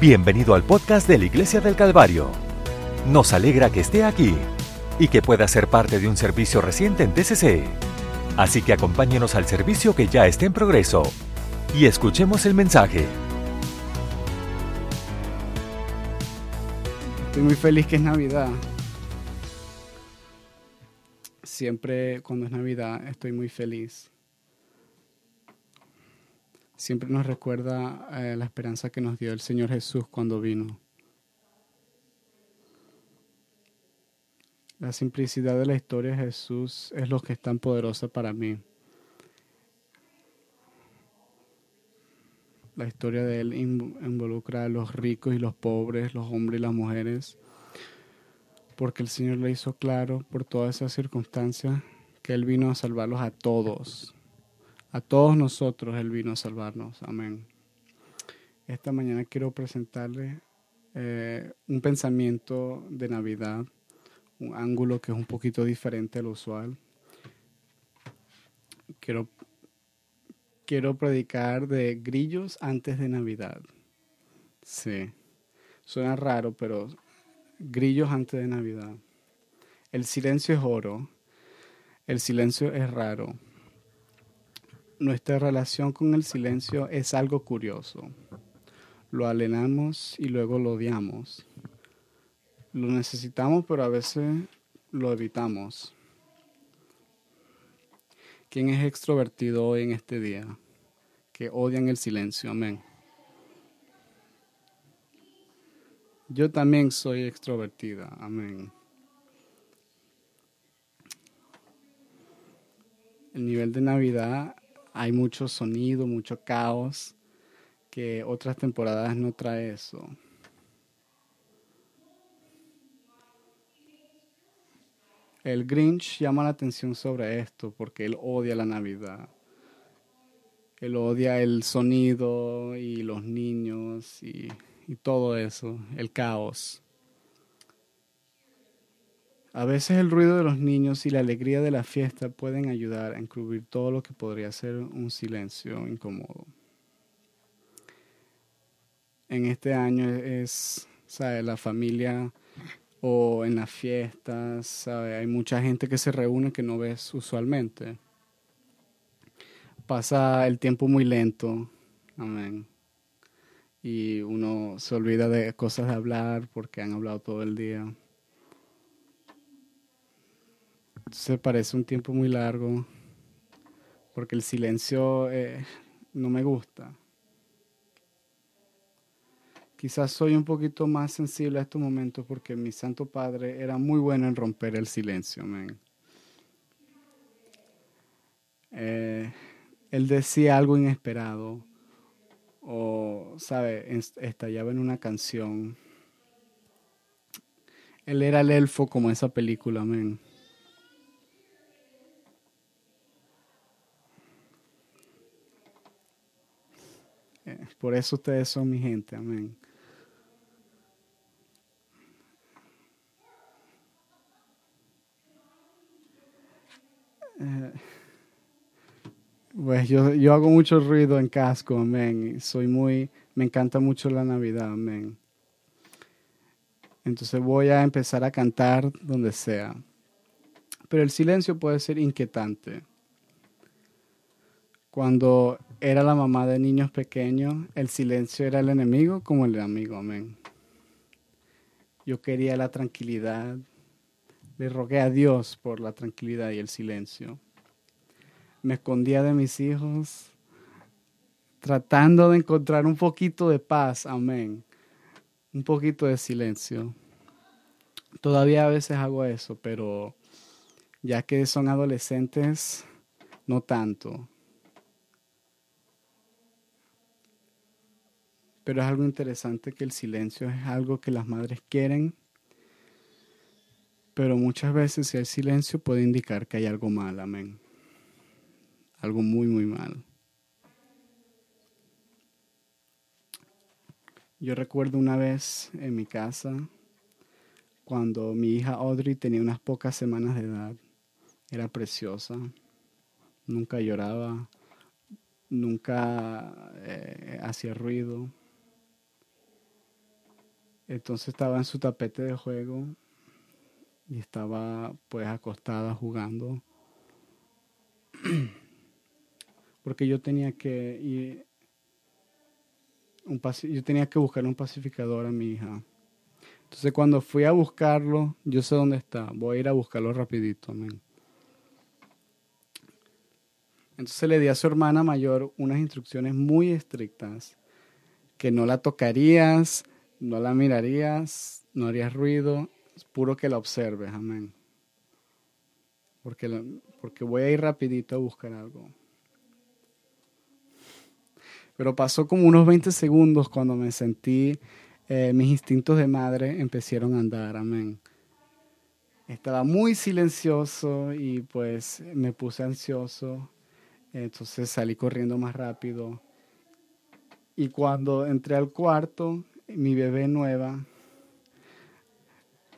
Bienvenido al podcast de la Iglesia del Calvario. Nos alegra que esté aquí y que pueda ser parte de un servicio reciente en TCC. Así que acompáñenos al servicio que ya está en progreso y escuchemos el mensaje. Estoy muy feliz que es Navidad. Siempre cuando es Navidad estoy muy feliz. Siempre nos recuerda eh, la esperanza que nos dio el Señor Jesús cuando vino. La simplicidad de la historia de Jesús es lo que es tan poderosa para mí. La historia de Él involucra a los ricos y los pobres, los hombres y las mujeres, porque el Señor le hizo claro por todas esas circunstancias que Él vino a salvarlos a todos. A todos nosotros Él vino a salvarnos. Amén. Esta mañana quiero presentarle eh, un pensamiento de Navidad un ángulo que es un poquito diferente al usual. Quiero, quiero predicar de grillos antes de Navidad. Sí, suena raro, pero grillos antes de Navidad. El silencio es oro, el silencio es raro. Nuestra relación con el silencio es algo curioso. Lo alenamos y luego lo odiamos. Lo necesitamos, pero a veces lo evitamos. ¿Quién es extrovertido hoy en este día? Que odian el silencio. Amén. Yo también soy extrovertida. Amén. El nivel de Navidad hay mucho sonido, mucho caos, que otras temporadas no trae eso. El Grinch llama la atención sobre esto porque él odia la Navidad. Él odia el sonido y los niños y, todo eso, el caos. A veces el ruido de los niños y la alegría de la fiesta pueden ayudar a encubrir todo lo que podría ser un silencio incómodo. En este año es, ¿sabe? La familia o en las fiestas, hay mucha gente que se reúne que no ves usualmente. Pasa el tiempo muy lento, amén. Y uno se olvida de cosas de hablar porque han hablado todo el día. Se parece un tiempo muy largo porque el silencio eh, no me gusta. Quizás soy un poquito más sensible a estos momentos porque mi Santo Padre era muy bueno en romper el silencio. Eh, él decía algo inesperado o, ¿sabe? Estallaba en una canción. Él era el elfo como esa película, amén. Por eso ustedes son mi gente, amén. Eh, pues yo, yo hago mucho ruido en casco, amén. Soy muy, me encanta mucho la Navidad, amén. Entonces voy a empezar a cantar donde sea. Pero el silencio puede ser inquietante. Cuando era la mamá de niños pequeños, el silencio era el enemigo como el amigo, amén. Yo quería la tranquilidad, le rogué a Dios por la tranquilidad y el silencio. Me escondía de mis hijos, tratando de encontrar un poquito de paz, amén. Un poquito de silencio. Todavía a veces hago eso, pero ya que son adolescentes, no tanto. Pero es algo interesante que el silencio es algo que las madres quieren pero muchas veces el silencio puede indicar que hay algo mal, amén. Algo muy, muy mal. Yo recuerdo una vez en mi casa, cuando mi hija Audrey tenía unas pocas semanas de edad, era preciosa, nunca lloraba, nunca eh, hacía ruido. Entonces estaba en su tapete de juego y estaba pues acostada jugando. Porque yo tenía que ir un yo tenía que buscar un pacificador a mi hija. Entonces cuando fui a buscarlo, yo sé dónde está. Voy a ir a buscarlo rapidito, amén. Entonces le di a su hermana mayor unas instrucciones muy estrictas, que no la tocarías, no la mirarías, no harías ruido, es puro que la observes, amén. Porque, porque voy a ir rapidito a buscar algo. Pero pasó como unos 20 segundos cuando me sentí, eh, mis instintos de madre empezaron a andar, amén. Estaba muy silencioso y pues me puse ansioso entonces salí corriendo más rápido. Y cuando entré al cuarto, mi bebé nueva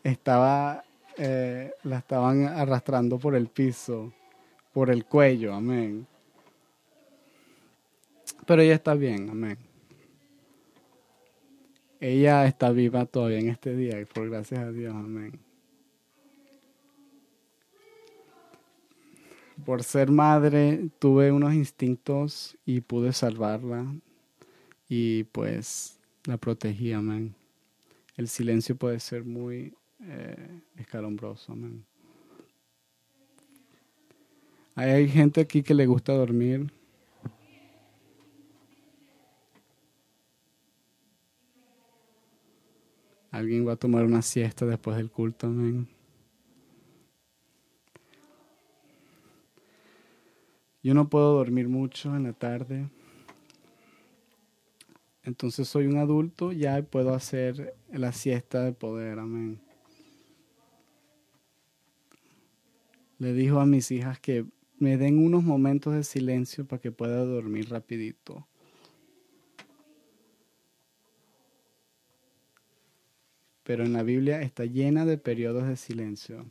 estaba, eh, la estaban arrastrando por el piso, por el cuello, amén. Pero ella está bien, amén. Ella está viva todavía en este día, por gracias a Dios, amén. por ser madre tuve unos instintos y pude salvarla y pues la protegí, amén. El silencio puede ser muy eh, escalombroso, amén. Hay gente aquí que le gusta dormir. Alguien va a tomar una siesta después del culto, amén. Yo no puedo dormir mucho en la tarde. Entonces soy un adulto ya y puedo hacer la siesta de poder. Amén. Le dijo a mis hijas que me den unos momentos de silencio para que pueda dormir rapidito. Pero en la Biblia está llena de periodos de silencio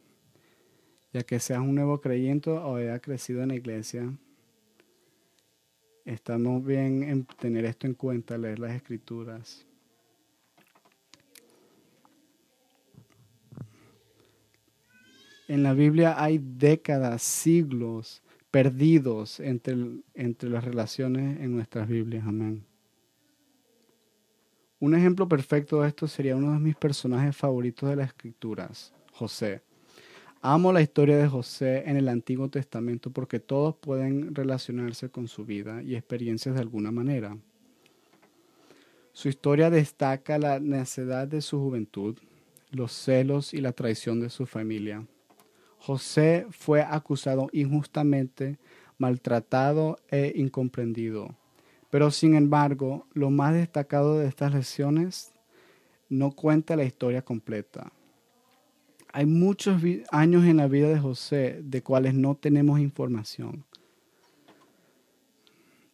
ya que seas un nuevo creyente o haya crecido en la iglesia, estamos bien en tener esto en cuenta, leer las escrituras. En la Biblia hay décadas, siglos perdidos entre, entre las relaciones en nuestras Biblias. Amén. Un ejemplo perfecto de esto sería uno de mis personajes favoritos de las escrituras, José. Amo la historia de José en el Antiguo Testamento porque todos pueden relacionarse con su vida y experiencias de alguna manera. Su historia destaca la necedad de su juventud, los celos y la traición de su familia. José fue acusado injustamente, maltratado e incomprendido. Pero sin embargo, lo más destacado de estas lecciones no cuenta la historia completa. Hay muchos años en la vida de José de cuales no tenemos información.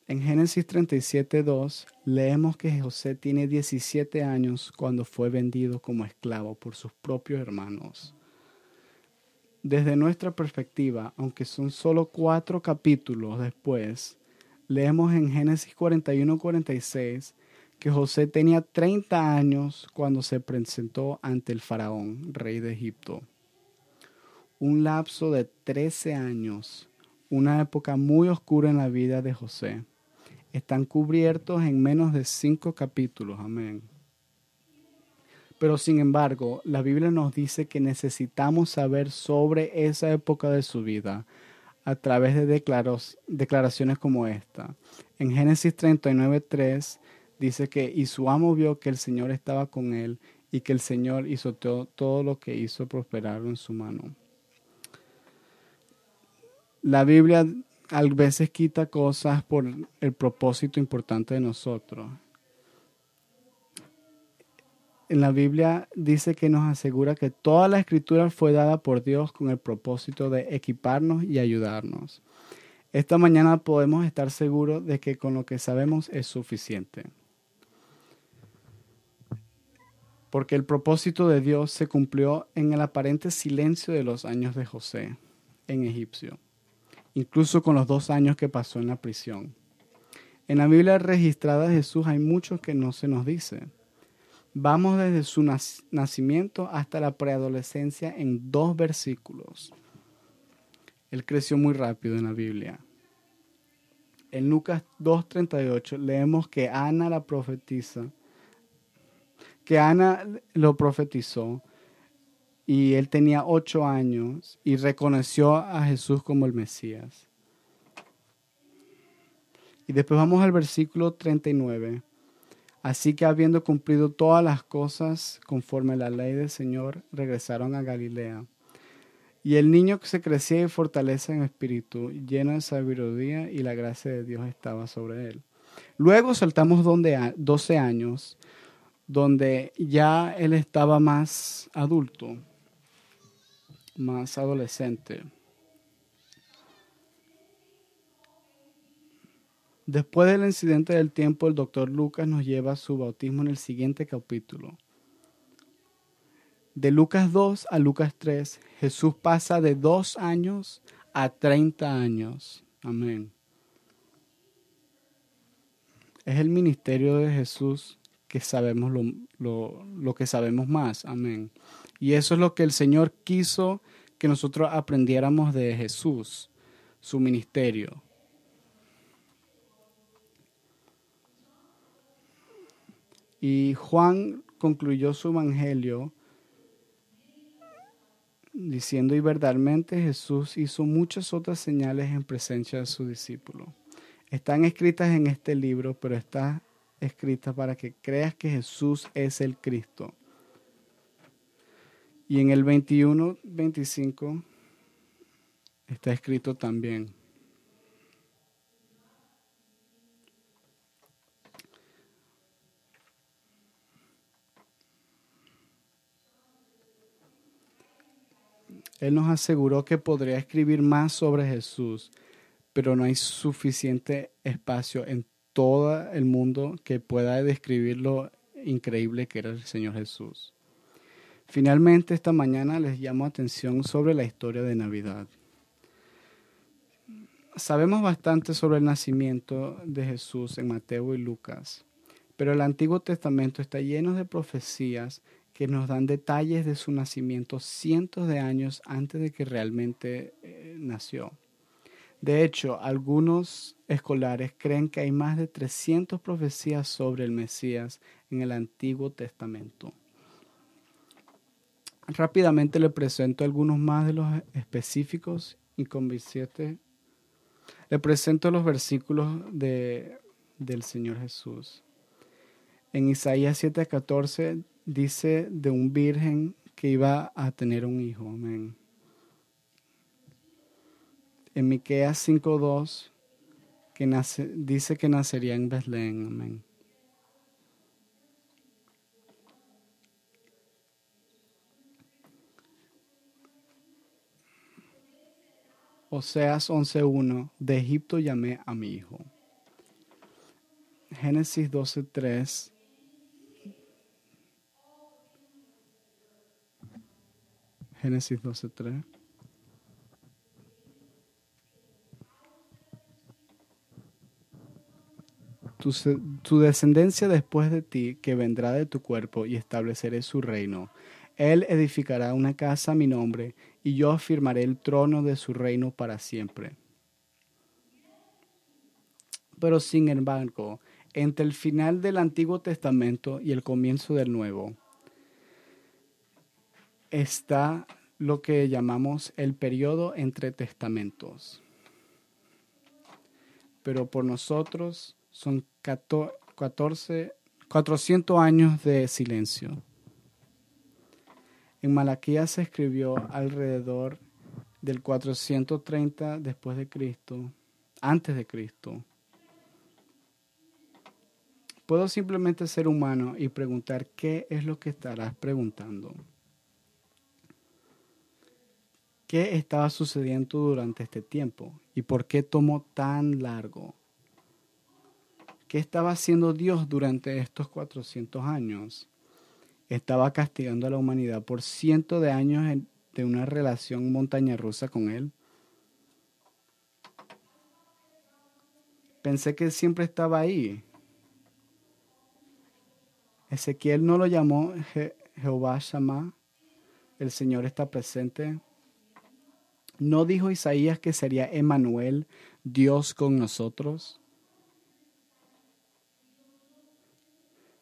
En Génesis 37, 2 leemos que José tiene 17 años cuando fue vendido como esclavo por sus propios hermanos. Desde nuestra perspectiva, aunque son solo cuatro capítulos después, leemos en Génesis 41, 46 que José tenía 30 años cuando se presentó ante el faraón, rey de Egipto. Un lapso de 13 años, una época muy oscura en la vida de José. Están cubiertos en menos de cinco capítulos, amén. Pero sin embargo, la Biblia nos dice que necesitamos saber sobre esa época de su vida a través de declaraciones como esta. En Génesis 39, 3 dice que y su amo vio que el Señor estaba con él y que el Señor hizo todo, todo lo que hizo prosperar en su mano. La Biblia a veces quita cosas por el propósito importante de nosotros. En la Biblia dice que nos asegura que toda la escritura fue dada por Dios con el propósito de equiparnos y ayudarnos. Esta mañana podemos estar seguros de que con lo que sabemos es suficiente. Porque el propósito de Dios se cumplió en el aparente silencio de los años de José en Egipcio, incluso con los dos años que pasó en la prisión. En la Biblia registrada de Jesús hay mucho que no se nos dice. Vamos desde su nacimiento hasta la preadolescencia en dos versículos. Él creció muy rápido en la Biblia. En Lucas 2.38 leemos que Ana la profetiza, que Ana lo profetizó y él tenía ocho años y reconoció a Jesús como el Mesías. Y después vamos al versículo 39. Así que habiendo cumplido todas las cosas conforme la ley del Señor, regresaron a Galilea. Y el niño que se crecía y fortalece en espíritu, lleno de sabiduría y la gracia de Dios estaba sobre él. Luego saltamos donde 12 años, donde ya él estaba más adulto más adolescente. Después del incidente del tiempo, el doctor Lucas nos lleva a su bautismo en el siguiente capítulo. De Lucas 2 a Lucas 3, Jesús pasa de dos años a 30 años. Amén. Es el ministerio de Jesús que sabemos lo, lo, lo que sabemos más. Amén. Y eso es lo que el Señor quiso que nosotros aprendiéramos de Jesús, su ministerio. Y Juan concluyó su evangelio diciendo y verdaderamente Jesús hizo muchas otras señales en presencia de su discípulo. Están escritas en este libro, pero está escrita para que creas que Jesús es el Cristo y en el 21, 25 está escrito también. Él nos aseguró que podría escribir más sobre Jesús, pero no hay suficiente espacio en todo el mundo que pueda describir lo increíble que era el Señor Jesús. Finalmente, esta mañana les llamo atención sobre la historia de Navidad. Sabemos bastante sobre el nacimiento de Jesús en Mateo y Lucas, pero el Antiguo Testamento está lleno de profecías que nos dan detalles de su nacimiento cientos de años antes de que realmente eh, nació. De hecho, algunos escolares creen que hay más de 300 profecías sobre el Mesías en el Antiguo Testamento. Rápidamente le presento algunos más de los específicos y convincentes. Le presento los versículos de, del Señor Jesús. En Isaías 7:14 dice de un virgen que iba a tener un hijo. Amén. En Miqueas 5:2 que nace, dice que nacería en Belén. Amén. Oseas 11.1, de Egipto llamé a mi hijo. Génesis 12.3. Génesis 12.3. Tu, descendencia después de ti, que vendrá de tu cuerpo, y estableceré su reino. Él edificará una casa a mi nombre, y yo afirmaré el trono de su reino para siempre. Pero sin embargo, entre el final del Antiguo Testamento y el comienzo del Nuevo, está lo que llamamos el periodo entre testamentos. Pero por nosotros son 14, 400 años de silencio. En Malaquías se escribió alrededor del 430 después de Cristo, antes de Cristo. Puedo simplemente ser humano y preguntar qué es lo que estarás preguntando. ¿Qué estaba sucediendo durante este tiempo y por qué tomó tan largo? ¿Qué estaba haciendo Dios durante estos 400 años? estaba castigando a la humanidad por cientos de años de una relación montaña rusa con él. Pensé que siempre estaba ahí. Ezequiel no lo llamó Jehová Shammah, el Señor está presente. ¿No dijo Isaías que sería Emanuel, Dios con nosotros?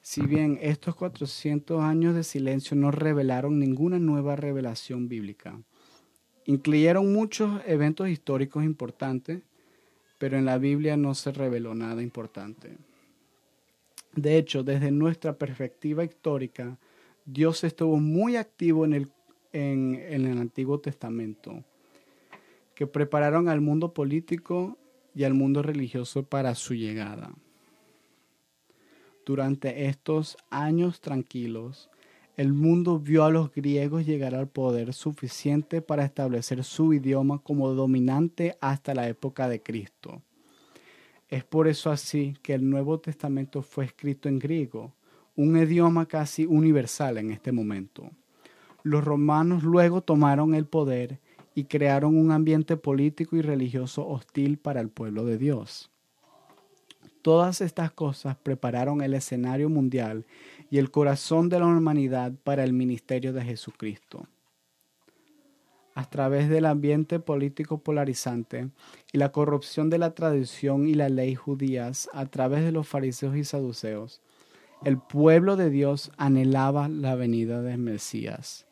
Si bien estos 400 años de silencio no revelaron ninguna nueva revelación bíblica, incluyeron muchos eventos históricos importantes, pero en la Biblia no se reveló nada importante. De hecho, desde nuestra perspectiva histórica, Dios estuvo muy activo en el, en, el Antiguo Testamento, que prepararon al mundo político y al mundo religioso para su llegada. Durante estos años tranquilos, el mundo vio a los griegos llegar al poder suficiente para establecer su idioma como dominante hasta la época de Cristo. Es por eso así que el Nuevo Testamento fue escrito en griego, un idioma casi universal en este momento. Los romanos luego tomaron el poder y crearon un ambiente político y religioso hostil para el pueblo de Dios. Todas estas cosas prepararon el escenario mundial y el corazón de la humanidad para el ministerio de Jesucristo. A través del ambiente político polarizante y la corrupción de la tradición y la ley judías a través de los fariseos y saduceos, el pueblo de Dios anhelaba la venida del Mesías,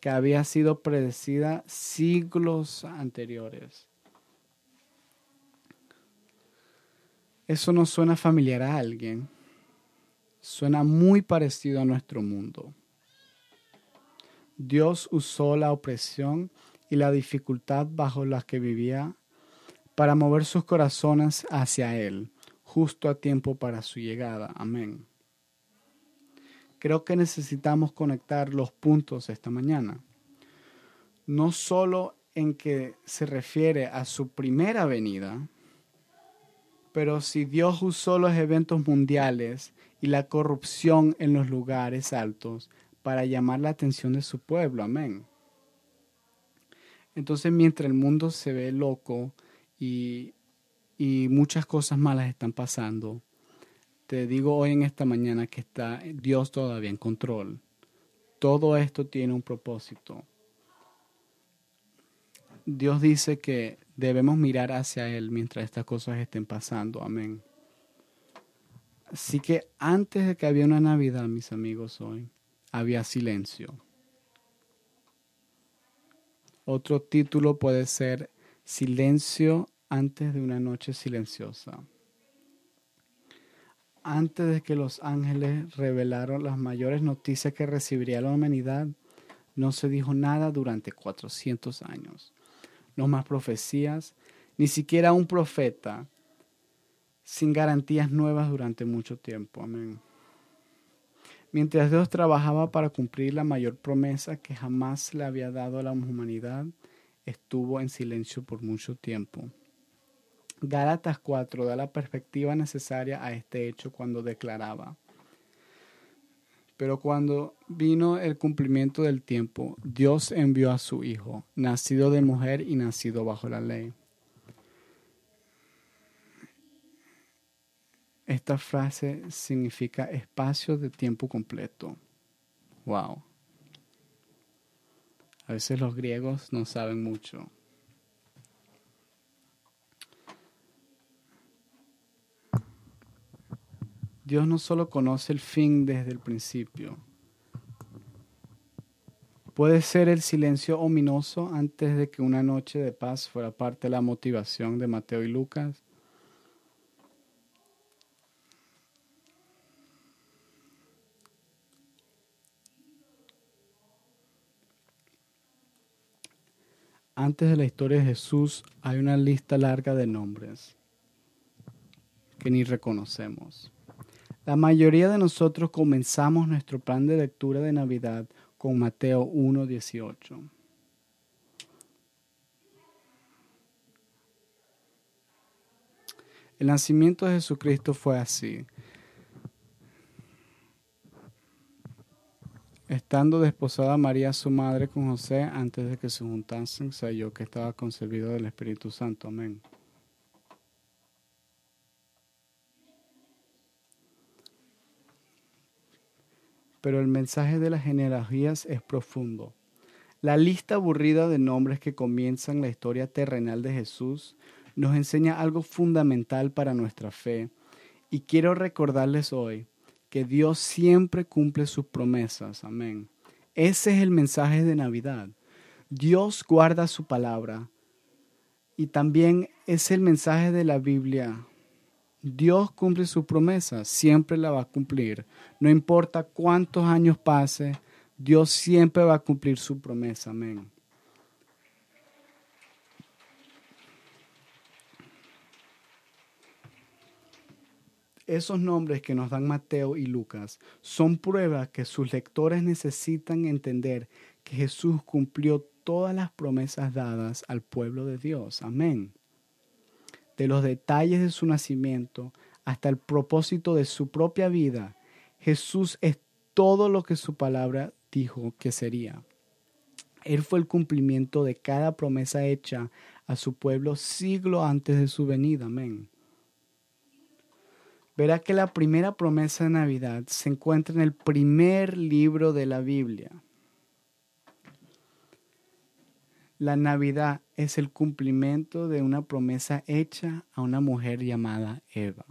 que había sido predecida siglos anteriores. Eso no suena familiar a alguien. Suena muy parecido a nuestro mundo. Dios usó la opresión y la dificultad bajo las que vivía para mover sus corazones hacia Él, justo a tiempo para su llegada. Amén. Creo que necesitamos conectar los puntos esta mañana. No solo en que se refiere a su primera venida, pero si Dios usó los eventos mundiales y la corrupción en los lugares altos para llamar la atención de su pueblo, amén. Entonces mientras el mundo se ve loco y, y muchas cosas malas están pasando, te digo hoy en esta mañana que está Dios todavía en control. Todo esto tiene un propósito. Dios dice que debemos mirar hacia Él mientras estas cosas estén pasando. Amén. Así que antes de que había una Navidad, mis amigos, hoy, había silencio. Otro título puede ser Silencio antes de una noche silenciosa. Antes de que los ángeles revelaron las mayores noticias que recibiría la humanidad, no se dijo nada durante 400 años no más profecías, ni siquiera un profeta, sin garantías nuevas durante mucho tiempo. Amén. Mientras Dios trabajaba para cumplir la mayor promesa que jamás le había dado a la humanidad, estuvo en silencio por mucho tiempo. Gálatas 4 da la perspectiva necesaria a este hecho cuando declaraba, pero cuando vino el cumplimiento del tiempo, Dios envió a su Hijo, nacido de mujer y nacido bajo la ley. Esta frase significa espacio de tiempo completo. Wow. A veces los griegos no saben mucho. Dios no solo conoce el fin desde el principio. Puede ser el silencio ominoso antes de que una noche de paz fuera parte de la motivación de Mateo y Lucas. Antes de la historia de Jesús hay una lista larga de nombres que ni reconocemos. La mayoría de nosotros comenzamos nuestro plan de lectura de Navidad con Mateo 1.18. El nacimiento de Jesucristo fue así. Estando desposada María su madre con José antes de que se juntasen, se halló que estaba concebido del Espíritu Santo. Amén. Pero el mensaje de las genealogías es profundo. La lista aburrida de nombres que comienzan la historia terrenal de Jesús nos enseña algo fundamental para nuestra fe y quiero recordarles hoy que Dios siempre cumple sus promesas. Amén. Ese es el mensaje de Navidad. Dios guarda su palabra. Y también es el mensaje de la Biblia. Dios cumple su promesa, siempre la va a cumplir. No importa cuántos años pase, Dios siempre va a cumplir su promesa. Amén. Esos nombres que nos dan Mateo y Lucas son pruebas que sus lectores necesitan entender que Jesús cumplió todas las promesas dadas al pueblo de Dios. Amén. De los detalles de su nacimiento hasta el propósito de su propia vida, Jesús es todo lo que su palabra dijo que sería. Él fue el cumplimiento de cada promesa hecha a su pueblo siglo antes de su venida. Amén verá que la primera promesa de Navidad se encuentra en el primer libro de la Biblia. La Navidad es el cumplimiento de una promesa hecha a una mujer llamada Eva.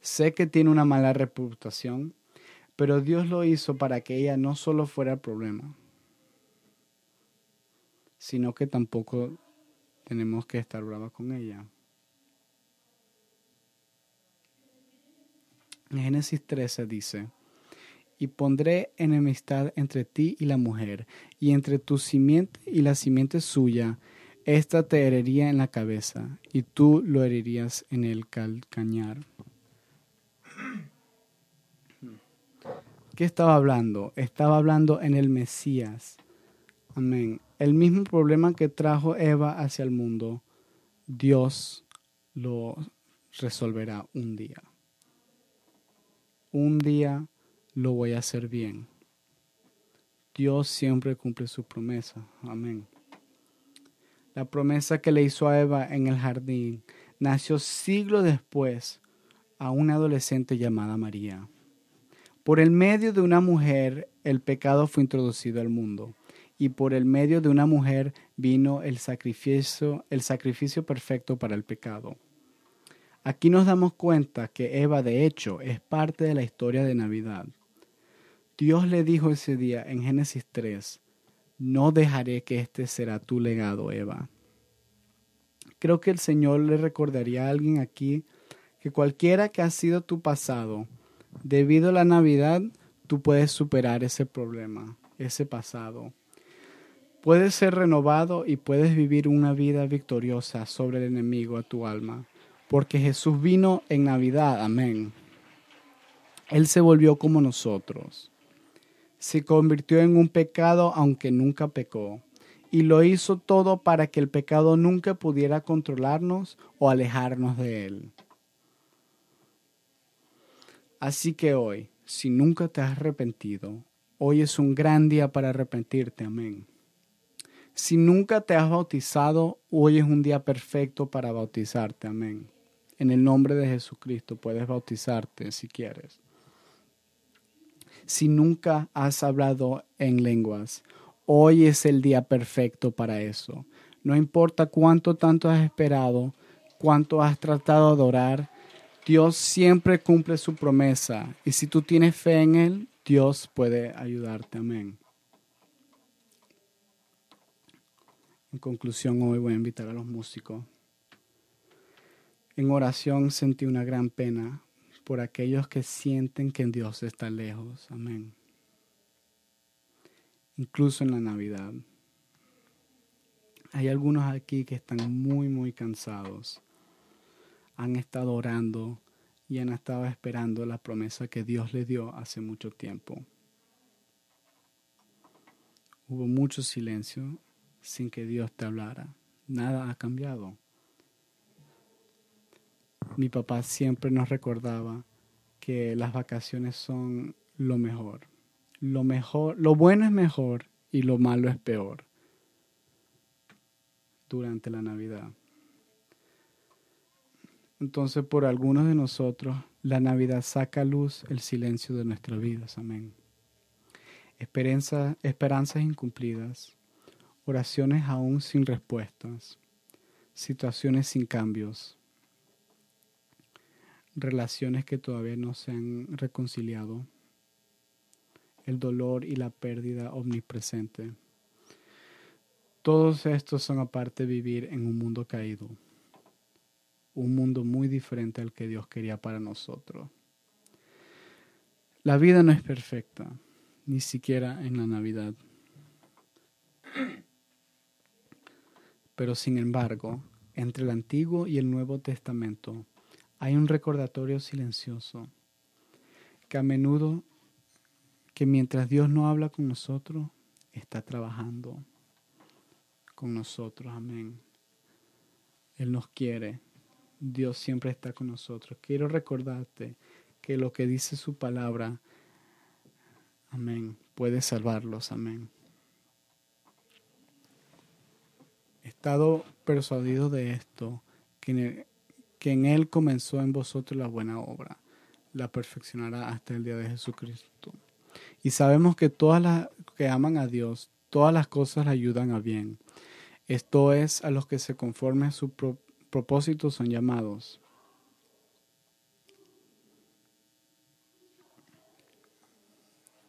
Sé que tiene una mala reputación, pero Dios lo hizo para que ella no solo fuera el problema, sino que tampoco tenemos que estar bravas con ella. En Génesis 13 dice, y pondré enemistad entre ti y la mujer, y entre tu simiente y la simiente suya, ésta te heriría en la cabeza, y tú lo herirías en el calcañar. ¿Qué estaba hablando? Estaba hablando en el Mesías. Amén. El mismo problema que trajo Eva hacia el mundo, Dios lo resolverá un día un día lo voy a hacer bien. Dios siempre cumple su promesa. Amén. La promesa que le hizo a Eva en el jardín nació siglo después a una adolescente llamada María. Por el medio de una mujer el pecado fue introducido al mundo y por el medio de una mujer vino el sacrificio, el sacrificio perfecto para el pecado. Aquí nos damos cuenta que Eva de hecho es parte de la historia de Navidad. Dios le dijo ese día en Génesis 3, no dejaré que este será tu legado, Eva. Creo que el Señor le recordaría a alguien aquí que cualquiera que ha sido tu pasado, debido a la Navidad, tú puedes superar ese problema, ese pasado. Puedes ser renovado y puedes vivir una vida victoriosa sobre el enemigo a tu alma porque Jesús vino en Navidad, amén. Él se volvió como nosotros. Se convirtió en un pecado aunque nunca pecó. Y lo hizo todo para que el pecado nunca pudiera controlarnos o alejarnos de él. Así que hoy, si nunca te has arrepentido, hoy es un gran día para arrepentirte, amén. Si nunca te has bautizado, hoy es un día perfecto para bautizarte, amén en el nombre de Jesucristo puedes bautizarte si quieres. Si nunca has hablado en lenguas, hoy es el día perfecto para eso. No importa cuánto tanto has esperado, cuánto has tratado de adorar, Dios siempre cumple su promesa y si tú tienes fe en Él, Dios puede ayudarte. Amén. En conclusión, hoy voy a invitar a los músicos. En oración sentí una gran pena por aquellos que sienten que Dios está lejos. Amén. Incluso en la Navidad. Hay algunos aquí que están muy, muy cansados. Han estado orando y han estado esperando la promesa que Dios les dio hace mucho tiempo. Hubo mucho silencio sin que Dios te hablara. Nada ha cambiado mi papá siempre nos recordaba que las vacaciones son lo mejor. Lo mejor, lo bueno es mejor y lo malo es peor durante la Navidad. Entonces, por algunos de nosotros, La Navidad saca a luz el silencio de nuestras vidas. Amén. Esperanza, esperanzas incumplidas, oraciones aún sin respuestas, situaciones sin cambios, relaciones que todavía no se han reconciliado, el dolor y la pérdida omnipresente. Todos estos son aparte de vivir en un mundo caído, un mundo muy diferente al que Dios quería para nosotros. La vida no es perfecta, ni siquiera en la Navidad. Pero sin embargo, entre el Antiguo y el Nuevo Testamento hay un recordatorio silencioso que a menudo, que mientras Dios no habla con nosotros, está trabajando con nosotros. Amén. Él nos quiere. Dios siempre está con nosotros. Quiero recordarte que lo que dice su palabra, amén, puede salvarlos. Amén. He estado persuadido de esto, que que en Él comenzó en vosotros la buena obra, la perfeccionará hasta el día de Jesucristo. Y sabemos que todas las que aman a Dios, todas las cosas le ayudan a bien. Esto es a los que se conformen a su propósito son llamados.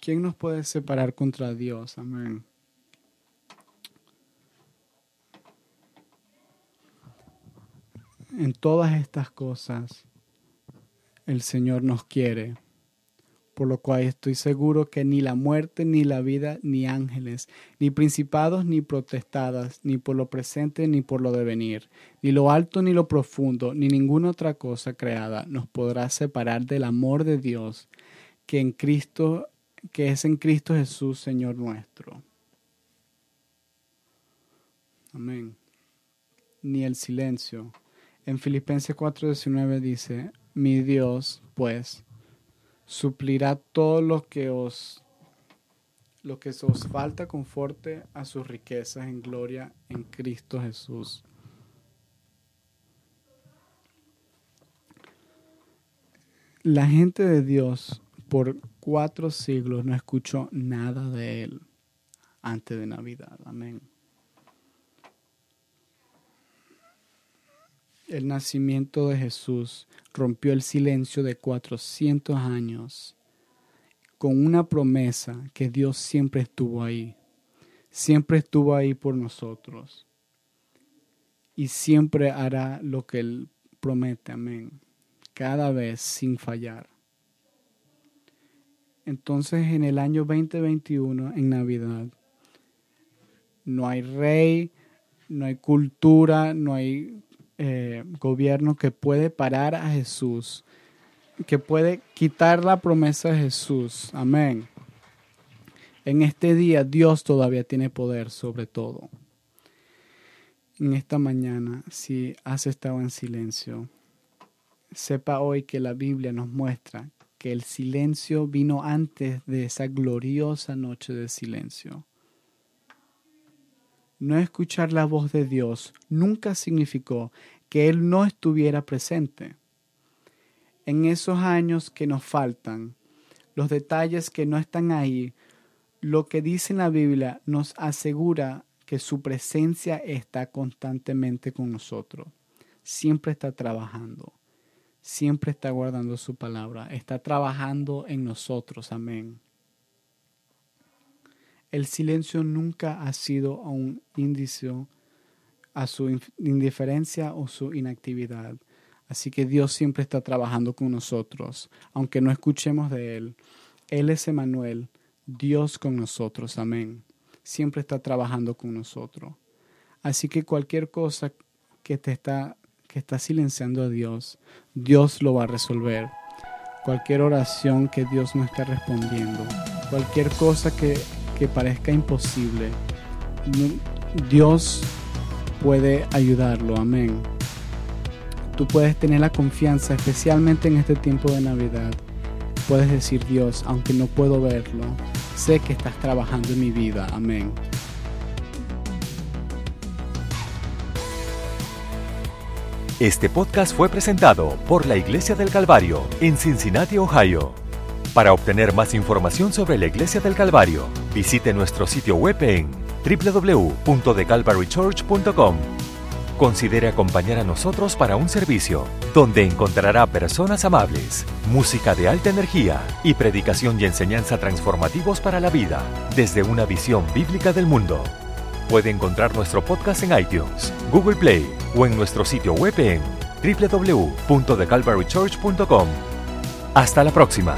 ¿Quién nos puede separar contra Dios? Amén. En todas estas cosas el Señor nos quiere, por lo cual estoy seguro que ni la muerte, ni la vida, ni ángeles, ni principados, ni protestadas, ni por lo presente, ni por lo devenir, ni lo alto, ni lo profundo, ni ninguna otra cosa creada nos podrá separar del amor de Dios que en Cristo, que es en Cristo Jesús, Señor nuestro. Amén. Ni el silencio en Filipenses 4:19 dice, mi Dios, pues, suplirá todo lo que os lo que os falta conforte a sus riquezas en gloria en Cristo Jesús. La gente de Dios por cuatro siglos no escuchó nada de Él antes de Navidad. Amén. El nacimiento de Jesús rompió el silencio de 400 años con una promesa que Dios siempre estuvo ahí, siempre estuvo ahí por nosotros y siempre hará lo que Él promete, amén, cada vez sin fallar. Entonces en el año 2021, en Navidad, no hay rey, no hay cultura, no hay eh, gobierno que puede parar a Jesús, que puede quitar la promesa de Jesús. Amén. En este día Dios todavía tiene poder sobre todo. En esta mañana, si has estado en silencio, sepa hoy que la Biblia nos muestra que el silencio vino antes de esa gloriosa noche de silencio. No escuchar la voz de Dios nunca significó que Él no estuviera presente. En esos años que nos faltan, los detalles que no están ahí, lo que dice la Biblia nos asegura que su presencia está constantemente con nosotros. Siempre está trabajando. Siempre está guardando su palabra. Está trabajando en nosotros. Amén. El silencio nunca ha sido un índice a su indiferencia o su inactividad. Así que Dios siempre está trabajando con nosotros, aunque no escuchemos de Él. Él es Emanuel, Dios con nosotros, amén. Siempre está trabajando con nosotros. Así que cualquier cosa que te está que está silenciando a Dios, Dios lo va a resolver. Cualquier oración que Dios no está respondiendo, cualquier cosa que que parezca imposible, Dios puede ayudarlo. Amén. Tú puedes tener la confianza, especialmente en este tiempo de Navidad. Puedes decir, Dios, aunque no puedo verlo, sé que estás trabajando en mi vida. Amén. Este podcast fue presentado por la Iglesia del Calvario en Cincinnati, Ohio. Para obtener más información sobre la Iglesia del Calvario, visite nuestro sitio web en www.thecalvarychurch.com. Considere acompañar a nosotros para un servicio donde encontrará personas amables, música de alta energía y predicación y enseñanza transformativos para la vida desde una visión bíblica del mundo. Puede encontrar nuestro podcast en iTunes, Google Play o en nuestro sitio web en www.thecalvarychurch.com. Hasta la próxima.